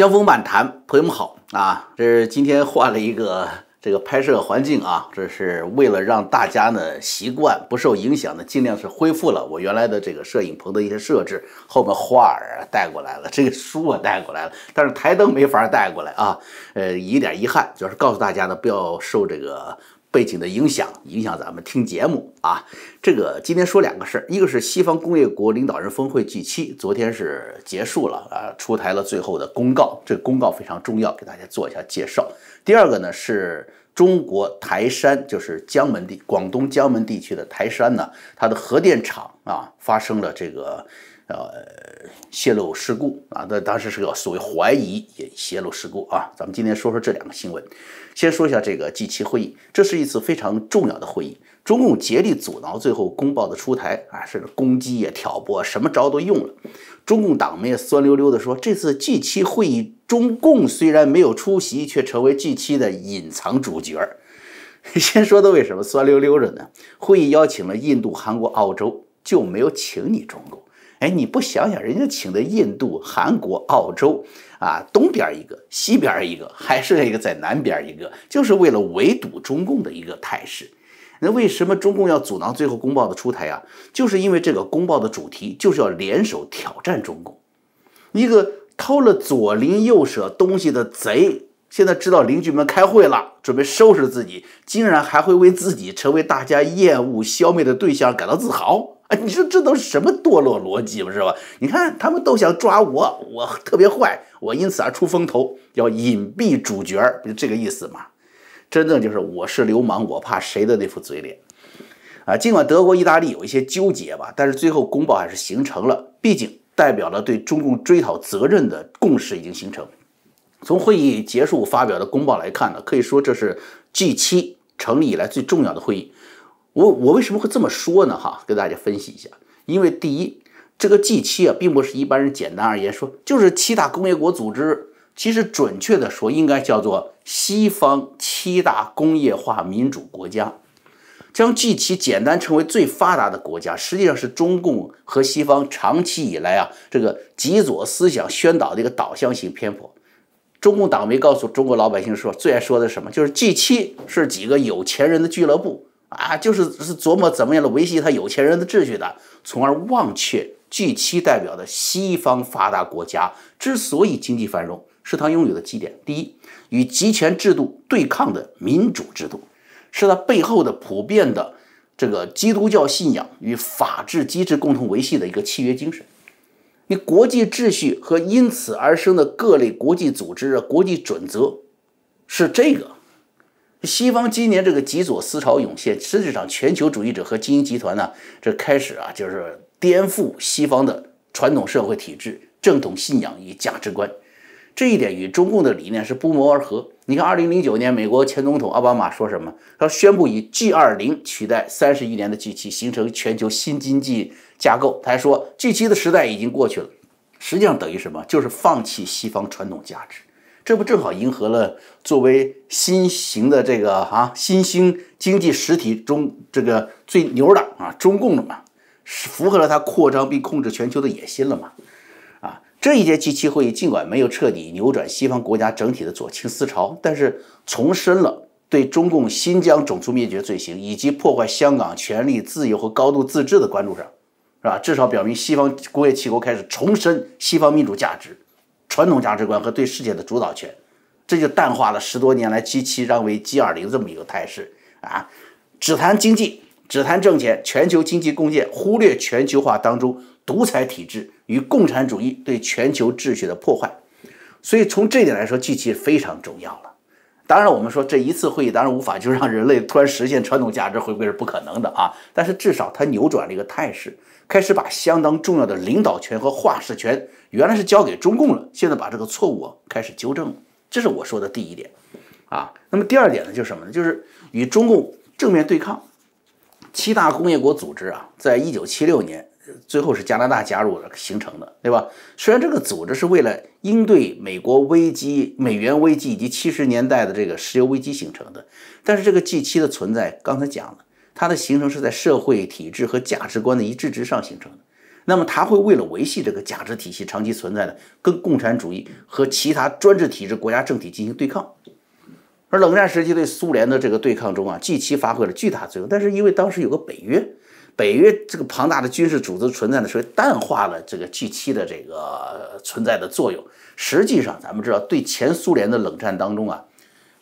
江峰漫谈，朋友们好啊！这是今天换了一个这个拍摄环境啊，这是为了让大家呢习惯不受影响的，尽量是恢复了我原来的这个摄影棚的一些设置。后面画儿带过来了，这个书我带过来了，但是台灯没法带过来啊。呃，一点遗憾，就是告诉大家呢，不要受这个。背景的影响，影响咱们听节目啊。这个今天说两个事儿，一个是西方工业国领导人峰会 G7，昨天是结束了啊，出台了最后的公告，这公告非常重要，给大家做一下介绍。第二个呢是中国台山，就是江门地，广东江门地区的台山呢，它的核电厂啊发生了这个。呃，泄露事故啊，那当时是个所谓怀疑也泄露事故啊。咱们今天说说这两个新闻，先说一下这个 G7 会议，这是一次非常重要的会议，中共竭力阻挠最后公报的出台啊，甚至攻击也挑拨，什么招都用了。中共党媒酸溜溜的说，这次 G7 会议，中共虽然没有出席，却成为 G7 的隐藏主角。先说的为什么酸溜溜着呢？会议邀请了印度、韩国、澳洲，就没有请你中共。哎，你不想想，人家请的印度、韩国、澳洲啊，东边一个，西边一个，还是一个在南边一个，就是为了围堵中共的一个态势。那为什么中共要阻挠最后公报的出台啊？就是因为这个公报的主题就是要联手挑战中共。一个偷了左邻右舍东西的贼，现在知道邻居们开会了，准备收拾自己，竟然还会为自己成为大家厌恶消灭的对象感到自豪。哎，你说这都是什么堕落逻辑嘛，是吧？你看他们都想抓我，我特别坏，我因此而出风头，要隐蔽主角，不就这个意思嘛。真正就是我是流氓，我怕谁的那副嘴脸啊！尽管德国、意大利有一些纠结吧，但是最后公报还是形成了，毕竟代表了对中共追讨责任的共识已经形成。从会议结束发表的公报来看呢，可以说这是 G7 成立以来最重要的会议。我我为什么会这么说呢？哈，跟大家分析一下。因为第一，这个 G7 啊，并不是一般人简单而言说就是七大工业国组织。其实准确的说，应该叫做西方七大工业化民主国家。将 G7 简单称为最发达的国家，实际上是中共和西方长期以来啊这个极左思想宣导的一个导向性偏颇。中共党媒告诉中国老百姓说，最爱说的什么？就是 G7 是几个有钱人的俱乐部。啊，就是是琢磨怎么样的维系他有钱人的秩序的，从而忘却 G7 代表的西方发达国家之所以经济繁荣，是他拥有的基点。第一，与集权制度对抗的民主制度，是他背后的普遍的这个基督教信仰与法治机制共同维系的一个契约精神。你国际秩序和因此而生的各类国际组织啊、国际准则，是这个。西方今年这个极左思潮涌现，实际上全球主义者和精英集团呢，这开始啊就是颠覆西方的传统社会体制、正统信仰与价值观。这一点与中共的理念是不谋而合。你看，二零零九年美国前总统奥巴马说什么？他宣布以 G 二零取代三十余年的 G 七，形成全球新经济架构。他还说 G 七的时代已经过去了。实际上等于什么？就是放弃西方传统价值。这不正好迎合了作为新型的这个啊新兴经济实体中这个最牛的啊中共了嘛？是符合了它扩张并控制全球的野心了嘛？啊，这一届 G7 会议尽管没有彻底扭转西方国家整体的左倾思潮，但是重申了对中共新疆种族灭绝罪行以及破坏香港权利、自由和高度自治的关注上，是吧？至少表明西方工业七国开始重申西方民主价值。传统价值观和对世界的主导权，这就淡化了十多年来 G7 让为 G20 这么一个态势啊！只谈经济，只谈挣钱，全球经济共建，忽略全球化当中独裁体制与共产主义对全球秩序的破坏。所以从这点来说，G 七非常重要了。当然，我们说这一次会议当然无法就让人类突然实现传统价值回归是不可能的啊！但是至少它扭转了一个态势。开始把相当重要的领导权和话事权原来是交给中共了，现在把这个错误开始纠正了，这是我说的第一点，啊，那么第二点呢，就是什么呢？就是与中共正面对抗。七大工业国组织啊，在一九七六年最后是加拿大加入了形成的，对吧？虽然这个组织是为了应对美国危机、美元危机以及七十年代的这个石油危机形成的，但是这个 G 七的存在，刚才讲了。它的形成是在社会体制和价值观的一致之上形成的。那么它会为了维系这个价值体系长期存在的，跟共产主义和其他专制体制国家政体进行对抗。而冷战时期对苏联的这个对抗中啊，G7 发挥了巨大作用。但是因为当时有个北约，北约这个庞大的军事组织存在的，所以淡化了这个 G7 的这个存在的作用。实际上，咱们知道，对前苏联的冷战当中啊，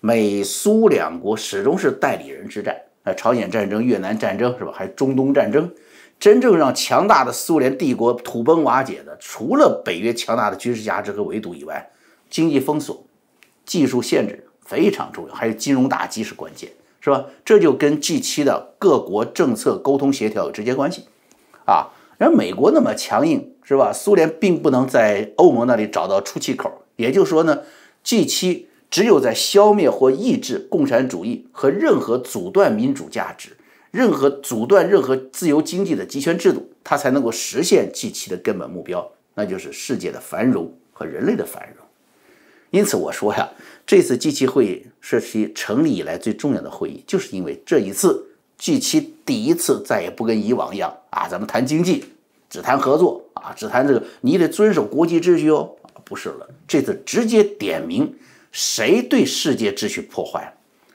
美苏两国始终是代理人之战。朝鲜战争、越南战争是吧？还中东战争，真正让强大的苏联帝国土崩瓦解的，除了北约强大的军事价值和围堵以外，经济封锁、技术限制。非常重要，还有金融打击是关键，是吧？这就跟 G7 的各国政策沟通协调有直接关系，啊，然后美国那么强硬，是吧？苏联并不能在欧盟那里找到出气口，也就是说呢，G7 只有在消灭或抑制共产主义和任何阻断民主价值、任何阻断任何自由经济的集权制度，它才能够实现 G7 的根本目标，那就是世界的繁荣和人类的繁荣。因此我说呀。这次 G7 会议是其成立以来最重要的会议，就是因为这一次 G7 第一次再也不跟以往一样啊，咱们谈经济，只谈合作啊，只谈这个你得遵守国际秩序哦，不是了，这次直接点名谁对世界秩序破坏，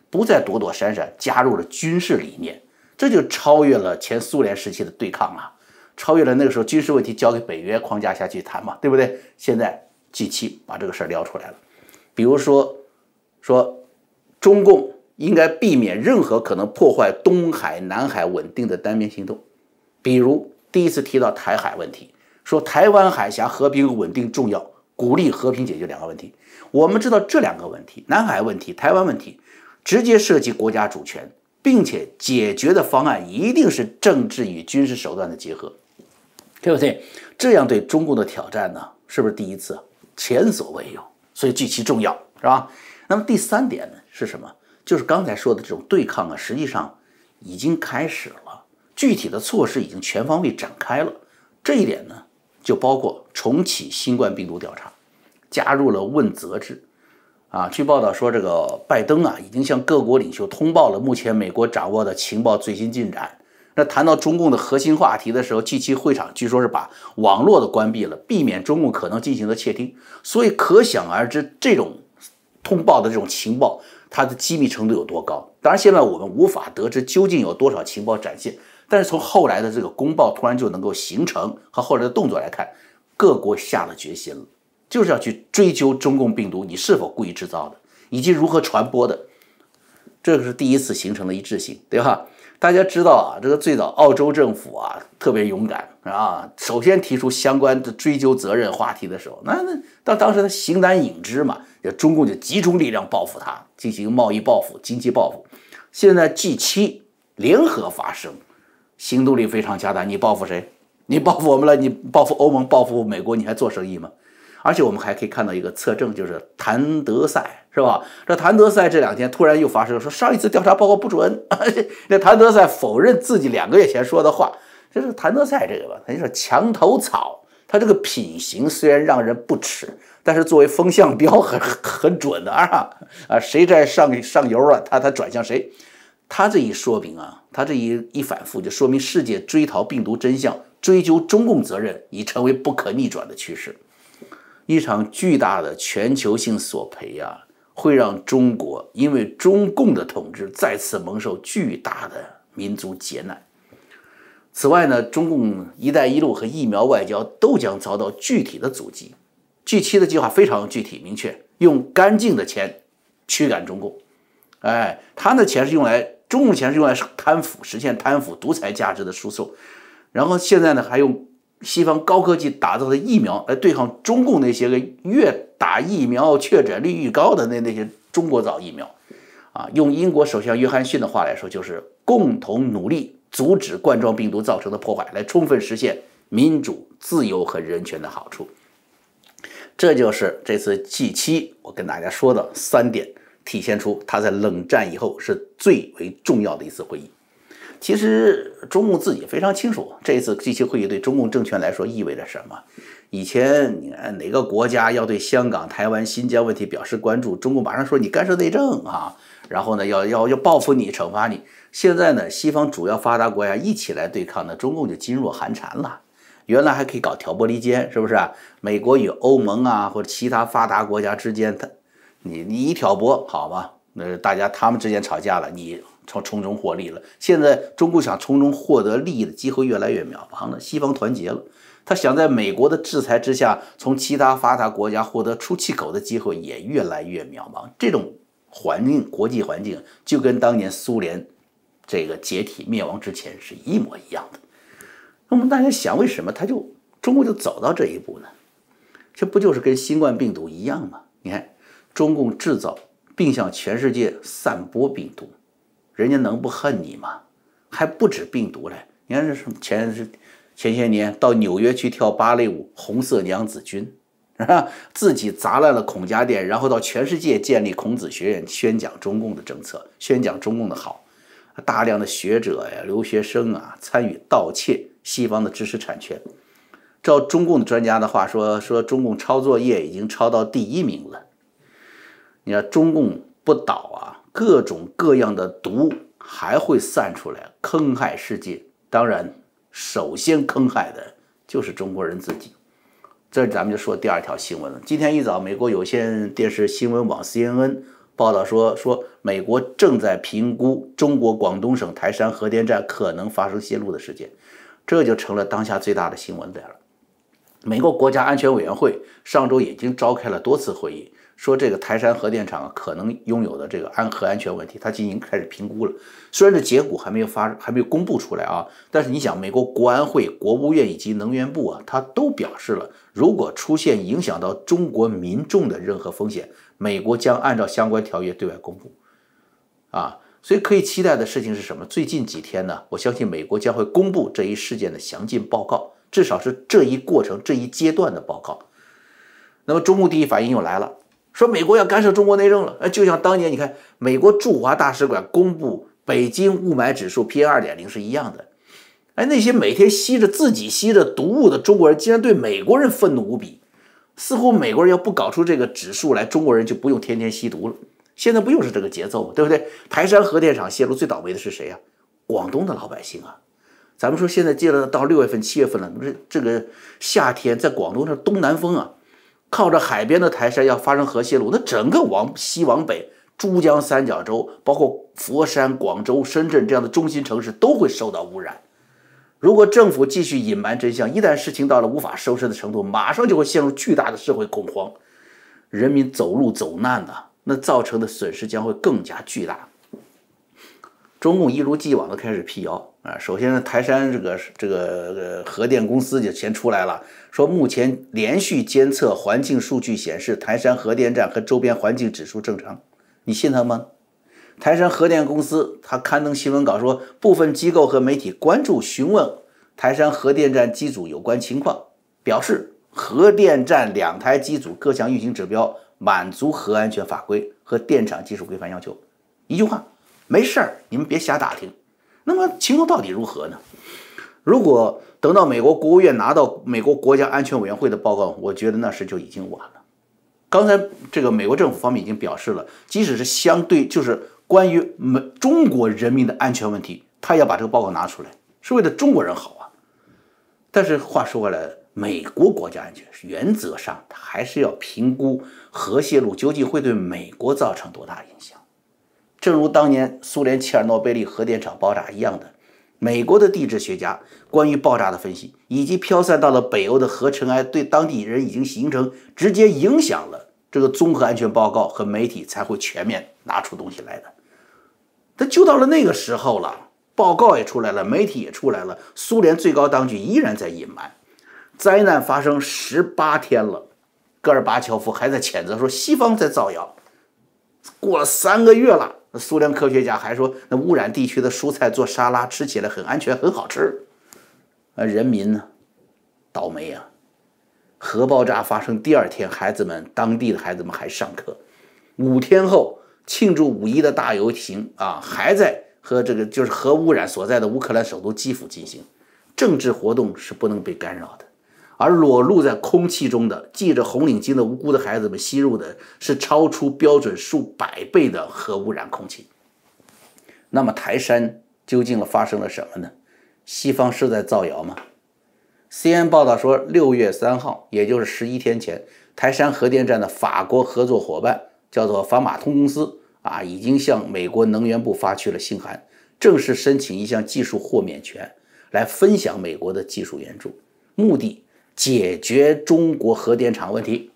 不再躲躲闪闪，加入了军事理念，这就超越了前苏联时期的对抗啊，超越了那个时候军事问题交给北约框架下去谈嘛，对不对？现在 G7 把这个事儿撩出来了，比如说。说，中共应该避免任何可能破坏东海、南海稳定的单边行动，比如第一次提到台海问题，说台湾海峡和平稳定重要，鼓励和平解决两个问题。我们知道这两个问题，南海问题、台湾问题，直接涉及国家主权，并且解决的方案一定是政治与军事手段的结合，对不对？这样对中共的挑战呢，是不是第一次？前所未有，所以极其重要，是吧？那么第三点呢是什么？就是刚才说的这种对抗啊，实际上已经开始了，具体的措施已经全方位展开了。这一点呢，就包括重启新冠病毒调查，加入了问责制。啊，据报道说，这个拜登啊，已经向各国领袖通报了目前美国掌握的情报最新进展。那谈到中共的核心话题的时候近期会场据说是把网络的关闭了，避免中共可能进行的窃听。所以可想而知，这种。通报的这种情报，它的机密程度有多高？当然，现在我们无法得知究竟有多少情报展现。但是从后来的这个公报突然就能够形成和后来的动作来看，各国下了决心了，就是要去追究中共病毒你是否故意制造的，以及如何传播的。这个是第一次形成了一致性，对吧？大家知道啊，这个最早澳洲政府啊特别勇敢啊，首先提出相关的追究责任话题的时候，那那到当时他形单影只嘛，就中共就集中力量报复他，进行贸易报复、经济报复。现在 G7 联合发声，行动力非常强大。你报复谁？你报复我们了？你报复欧盟、报复美国？你还做生意吗？而且我们还可以看到一个测证，就是谭德赛，是吧？这谭德赛这两天突然又发声，说上一次调查报告不准。那谭德赛否认自己两个月前说的话。这是谭德赛这个吧？他就是墙头草，他这个品行虽然让人不齿，但是作为风向标很很准的啊啊！谁在上上游了，他他转向谁？他这一说明啊，他这一一反复，就说明世界追逃病毒真相、追究中共责任已成为不可逆转的趋势。一场巨大的全球性索赔啊，会让中国因为中共的统治再次蒙受巨大的民族劫难。此外呢，中共“一带一路”和疫苗外交都将遭到具体的阻击。G7 的计划非常具体明确，用干净的钱驱赶中共。哎，他的钱是用来，中共钱是用来贪腐、实现贪腐、独裁价值的输送。然后现在呢，还用。西方高科技打造的疫苗来对抗中共那些个越打疫苗确诊率愈高的那那些中国造疫苗，啊，用英国首相约翰逊的话来说，就是共同努力阻止冠状病毒造成的破坏，来充分实现民主、自由和人权的好处。这就是这次 G7 我跟大家说的三点，体现出它在冷战以后是最为重要的一次会议。其实中共自己非常清楚，这次 G7 会议对中共政权来说意味着什么。以前你看哪个国家要对香港、台湾、新疆问题表示关注，中共马上说你干涉内政啊，然后呢要要要报复你、惩罚你。现在呢，西方主要发达国家一起来对抗呢，中共就噤若寒蝉了。原来还可以搞挑拨离间，是不是啊？美国与欧盟啊，或者其他发达国家之间，他你你一挑拨，好吗？那大家他们之间吵架了，你从从中获利了。现在中国想从中获得利益的机会越来越渺茫了，西方团结了，他想在美国的制裁之下，从其他发达国家获得出气口的机会也越来越渺茫。这种环境，国际环境就跟当年苏联这个解体灭亡之前是一模一样的。那么大家想，为什么他就中国就走到这一步呢？这不就是跟新冠病毒一样吗？你看，中共制造并向全世界散播病毒，人家能不恨你吗？还不止病毒嘞，你看这是前是前些年到纽约去跳芭蕾舞，红色娘子军，是吧？自己砸烂了孔家店，然后到全世界建立孔子学院，宣讲中共的政策，宣讲中共的好，大量的学者呀、留学生啊参与盗窃。西方的知识产权，照中共的专家的话说，说中共抄作业已经抄到第一名了。你看中共不倒啊，各种各样的毒还会散出来，坑害世界。当然，首先坑害的就是中国人自己。这咱们就说第二条新闻了。今天一早，美国有线电视新闻网 CNN 报道说，说美国正在评估中国广东省台山核电站可能发生泄漏的事件。这就成了当下最大的新闻点了。美国国家安全委员会上周已经召开了多次会议，说这个台山核电厂可能拥有的这个安核安全问题，它进行开始评估了。虽然这结果还没有发，还没有公布出来啊，但是你想，美国国安会、国务院以及能源部啊，它都表示了，如果出现影响到中国民众的任何风险，美国将按照相关条约对外公布。啊。所以可以期待的事情是什么？最近几天呢，我相信美国将会公布这一事件的详尽报告，至少是这一过程这一阶段的报告。那么中共第一反应又来了，说美国要干涉中国内政了。哎，就像当年你看美国驻华大使馆公布北京雾霾指数 PM 二点零是一样的。哎，那些每天吸着自己吸着毒物的中国人，竟然对美国人愤怒无比，似乎美国人要不搞出这个指数来，中国人就不用天天吸毒了。现在不又是这个节奏吗？对不对？台山核电厂泄露最倒霉的是谁呀？广东的老百姓啊！咱们说现在接着到六月份、七月份了，这这个夏天在广东这东南风啊，靠着海边的台山要发生核泄漏，那整个往西往北，珠江三角洲，包括佛山、广州、深圳这样的中心城市都会受到污染。如果政府继续隐瞒真相，一旦事情到了无法收拾的程度，马上就会陷入巨大的社会恐慌，人民走路走难呐。那造成的损失将会更加巨大。中共一如既往的开始辟谣啊，首先呢，台山这个这个核电公司就先出来了，说目前连续监测环境数据显示，台山核电站和周边环境指数正常，你信他吗？台山核电公司他刊登新闻稿说，部分机构和媒体关注询问台山核电站机组有关情况，表示核电站两台机组各项运行指标。满足核安全法规和电厂技术规范要求，一句话，没事儿，你们别瞎打听。那么情况到底如何呢？如果等到美国国务院拿到美国国家安全委员会的报告，我觉得那时就已经晚了。刚才这个美国政府方面已经表示了，即使是相对就是关于美中国人民的安全问题，他要把这个报告拿出来，是为了中国人好啊。但是话说回来。美国国家安全原则上，他还是要评估核泄漏究竟会对美国造成多大影响。正如当年苏联切尔诺贝利核电厂爆炸一样的，美国的地质学家关于爆炸的分析，以及飘散到了北欧的核尘埃，对当地人已经形成直接影响了。这个综合安全报告和媒体才会全面拿出东西来的。但就到了那个时候了，报告也出来了，媒体也出来了，苏联最高当局依然在隐瞒。灾难发生十八天了，戈尔巴乔夫还在谴责说西方在造谣。过了三个月了，那苏联科学家还说那污染地区的蔬菜做沙拉吃起来很安全，很好吃。啊，人民呢，倒霉啊！核爆炸发生第二天，孩子们当地的孩子们还上课。五天后庆祝五一的大游行啊，还在和这个就是核污染所在的乌克兰首都基辅进行。政治活动是不能被干扰的。而裸露在空气中的系着红领巾的无辜的孩子们吸入的是超出标准数百倍的核污染空气。那么台山究竟发生了什么呢？西方是在造谣吗 CNN 报道说，六月三号，也就是十一天前，台山核电站的法国合作伙伴叫做法马通公司啊，已经向美国能源部发去了信函，正式申请一项技术豁免权，来分享美国的技术援助，目的解决中国核电厂问题。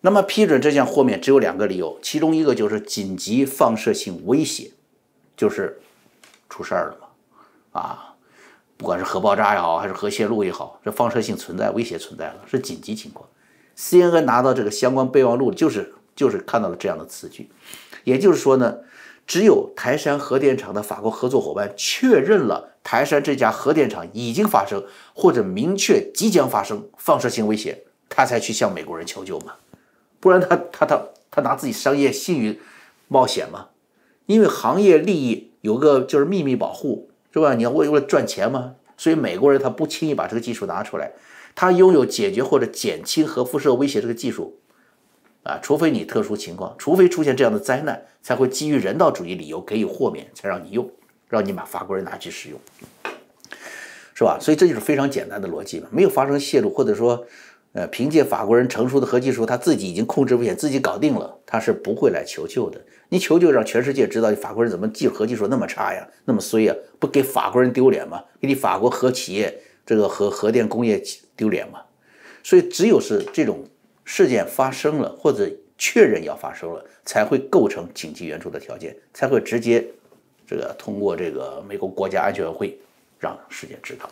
那么批准这项豁免只有两个理由，其中一个就是紧急放射性威胁，就是出事儿了嘛，啊。不管是核爆炸也好，还是核泄漏也好，这放射性存在威胁存在了，是紧急情况。CNN 拿到这个相关备忘录，就是就是看到了这样的词句，也就是说呢，只有台山核电厂的法国合作伙伴确认了台山这家核电厂已经发生或者明确即将发生放射性威胁，他才去向美国人求救嘛，不然他他他他拿自己商业信誉冒险吗？因为行业利益有个就是秘密保护。是吧？你要为为了赚钱嘛？所以美国人他不轻易把这个技术拿出来。他拥有解决或者减轻核辐射威胁这个技术，啊，除非你特殊情况，除非出现这样的灾难，才会基于人道主义理由给予豁免，才让你用，让你把法国人拿去使用，是吧？所以这就是非常简单的逻辑嘛，没有发生泄露，或者说。呃，凭借法国人成熟的核技术，他自己已经控制危险，自己搞定了，他是不会来求救的。你求救，让全世界知道你法国人怎么技核技术那么差呀，那么衰呀，不给法国人丢脸吗？给你法国核企业这个核核电工业丢脸吗？所以，只有是这种事件发生了，或者确认要发生了，才会构成紧急援助的条件，才会直接这个通过这个美国国家安全委员会让世界知道。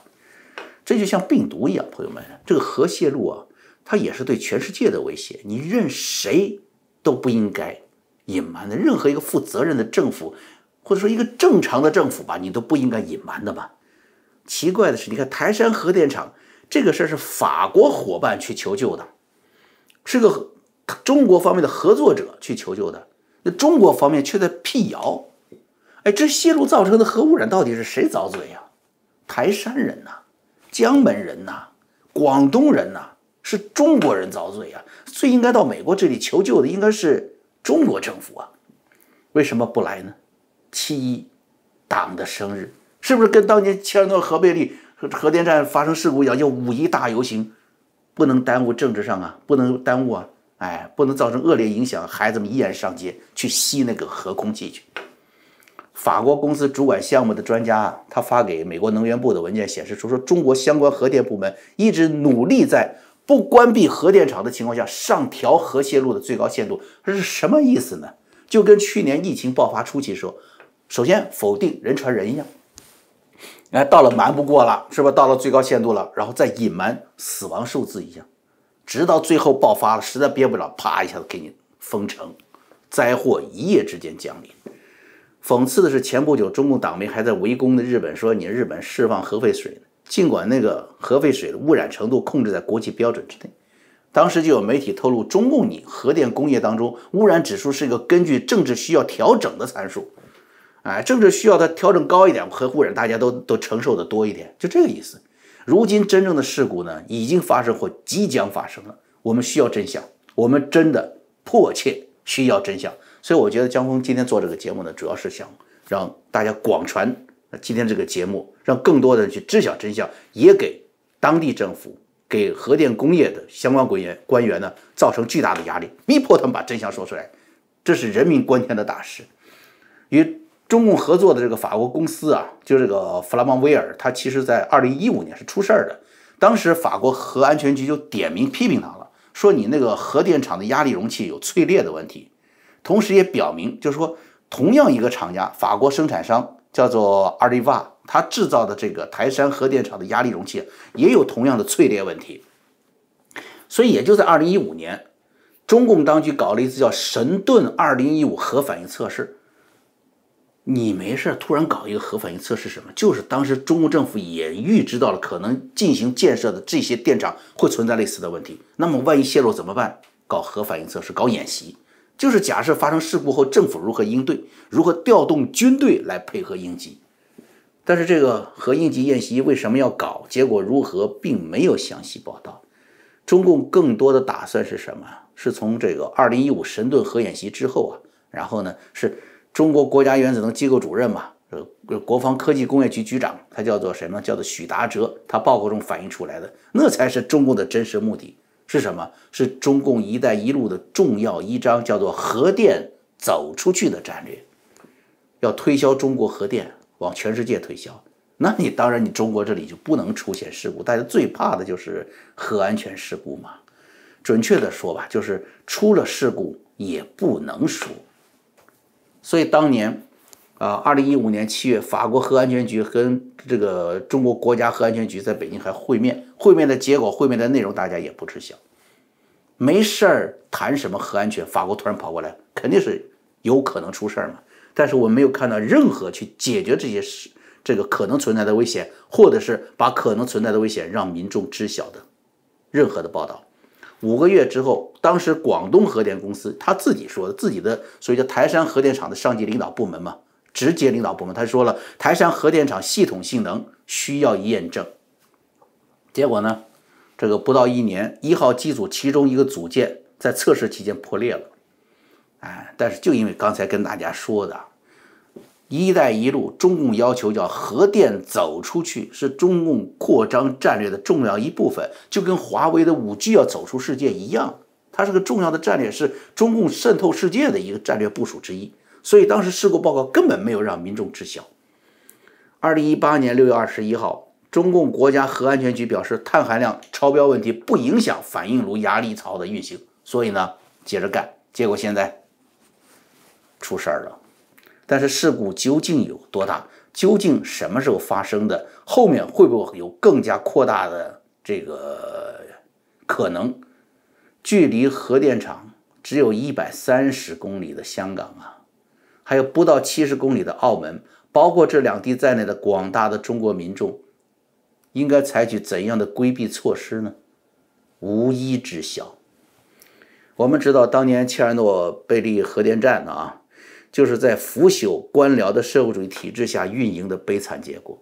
这就像病毒一样，朋友们，这个核泄漏啊，它也是对全世界的威胁。你任谁都不应该隐瞒的，任何一个负责任的政府，或者说一个正常的政府吧，你都不应该隐瞒的吧？奇怪的是，你看台山核电厂这个事儿是法国伙伴去求救的，是个中国方面的合作者去求救的，那中国方面却在辟谣。哎，这泄露造成的核污染到底是谁遭罪呀？台山人呐！江门人呐，广东人呐，是中国人遭罪啊！最应该到美国这里求救的应该是中国政府啊，为什么不来呢？七一，党的生日，是不是跟当年切尔诺核贝利核电站发生事故一样，叫五一大游行？不能耽误政治上啊，不能耽误啊，哎，不能造成恶劣影响，孩子们依然上街去吸那个核空气去。法国公司主管项目的专家啊，他发给美国能源部的文件显示出，说中国相关核电部门一直努力在不关闭核电厂的情况下上调核泄漏的最高限度。这是什么意思呢？就跟去年疫情爆发初期时候，首先否定人传人一样，哎，到了瞒不过了，是吧？到了最高限度了，然后再隐瞒死亡数字一样，直到最后爆发了，实在憋不了，啪一下子给你封城，灾祸一夜之间降临。讽刺的是，前不久中共党媒还在围攻的日本，说你日本释放核废水，尽管那个核废水的污染程度控制在国际标准之内。当时就有媒体透露，中共你核电工业当中污染指数是一个根据政治需要调整的参数，哎，政治需要它调整高一点，核污染大家都都承受的多一点，就这个意思。如今真正的事故呢，已经发生或即将发生了，我们需要真相，我们真的迫切需要真相。所以我觉得江峰今天做这个节目呢，主要是想让大家广传今天这个节目，让更多的人去知晓真相，也给当地政府、给核电工业的相关官员官员呢造成巨大的压力，逼迫他们把真相说出来。这是人命关天的大事。与中共合作的这个法国公司啊，就这个弗拉芒威尔，他其实在二零一五年是出事儿的，当时法国核安全局就点名批评他了，说你那个核电厂的压力容器有脆裂的问题。同时也表明，就是说，同样一个厂家，法国生产商叫做阿利瓦，他制造的这个台山核电厂的压力容器也有同样的脆裂问题。所以也就在二零一五年，中共当局搞了一次叫“神盾二零一五”核反应测试。你没事突然搞一个核反应测试什么？就是当时中国政府也预知到了可能进行建设的这些电厂会存在类似的问题。那么万一泄露怎么办？搞核反应测试，搞演习。就是假设发生事故后，政府如何应对，如何调动军队来配合应急。但是这个核应急演习为什么要搞？结果如何，并没有详细报道。中共更多的打算是什么？是从这个二零一五神盾核演习之后啊，然后呢，是中国国家原子能机构主任嘛，呃，国防科技工业局局长，他叫做什么？叫做许达哲，他报告中反映出来的，那才是中共的真实目的是什么？是中共“一带一路”的重要一章，叫做核电走出去的战略，要推销中国核电往全世界推销。那你当然，你中国这里就不能出现事故。大家最怕的就是核安全事故嘛。准确的说吧，就是出了事故也不能说。所以当年。啊，二零一五年七月，法国核安全局跟这个中国国家核安全局在北京还会面，会面的结果、会面的内容大家也不知晓。没事儿谈什么核安全？法国突然跑过来，肯定是有可能出事儿嘛。但是我没有看到任何去解决这些事、这个可能存在的危险，或者是把可能存在的危险让民众知晓的任何的报道。五个月之后，当时广东核电公司他自己说的，自己的所谓叫台山核电厂的上级领导部门嘛。直接领导部门，他说了，台山核电厂系统性能需要验证。结果呢，这个不到一年，一号机组其中一个组件在测试期间破裂了。哎，但是就因为刚才跟大家说的“一带一路”，中共要求叫核电走出去，是中共扩张战略的重要一部分，就跟华为的五 G 要走出世界一样，它是个重要的战略，是中共渗透世界的一个战略部署之一。所以当时事故报告根本没有让民众知晓。二零一八年六月二十一号，中共国家核安全局表示，碳含量超标问题不影响反应炉压力槽的运行，所以呢，接着干。结果现在出事儿了。但是事故究竟有多大？究竟什么时候发生的？后面会不会有更加扩大的这个可能？距离核电厂只有一百三十公里的香港啊！还有不到七十公里的澳门，包括这两地在内的广大的中国民众，应该采取怎样的规避措施呢？无一知晓。我们知道，当年切尔诺贝利核电站啊，就是在腐朽官僚的社会主义体制下运营的悲惨结果，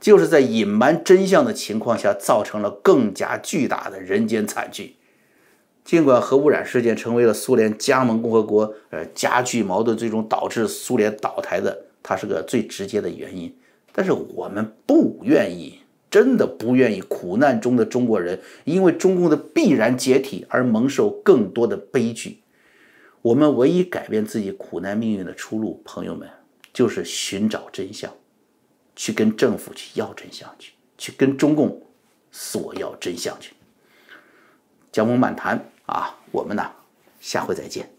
就是在隐瞒真相的情况下，造成了更加巨大的人间惨剧。尽管核污染事件成为了苏联加盟共和国呃加剧矛盾，最终导致苏联倒台的，它是个最直接的原因。但是我们不愿意，真的不愿意，苦难中的中国人因为中共的必然解体而蒙受更多的悲剧。我们唯一改变自己苦难命运的出路，朋友们，就是寻找真相，去跟政府去要真相去，去跟中共索要真相去。江峰漫谈。啊，我们呢，下回再见。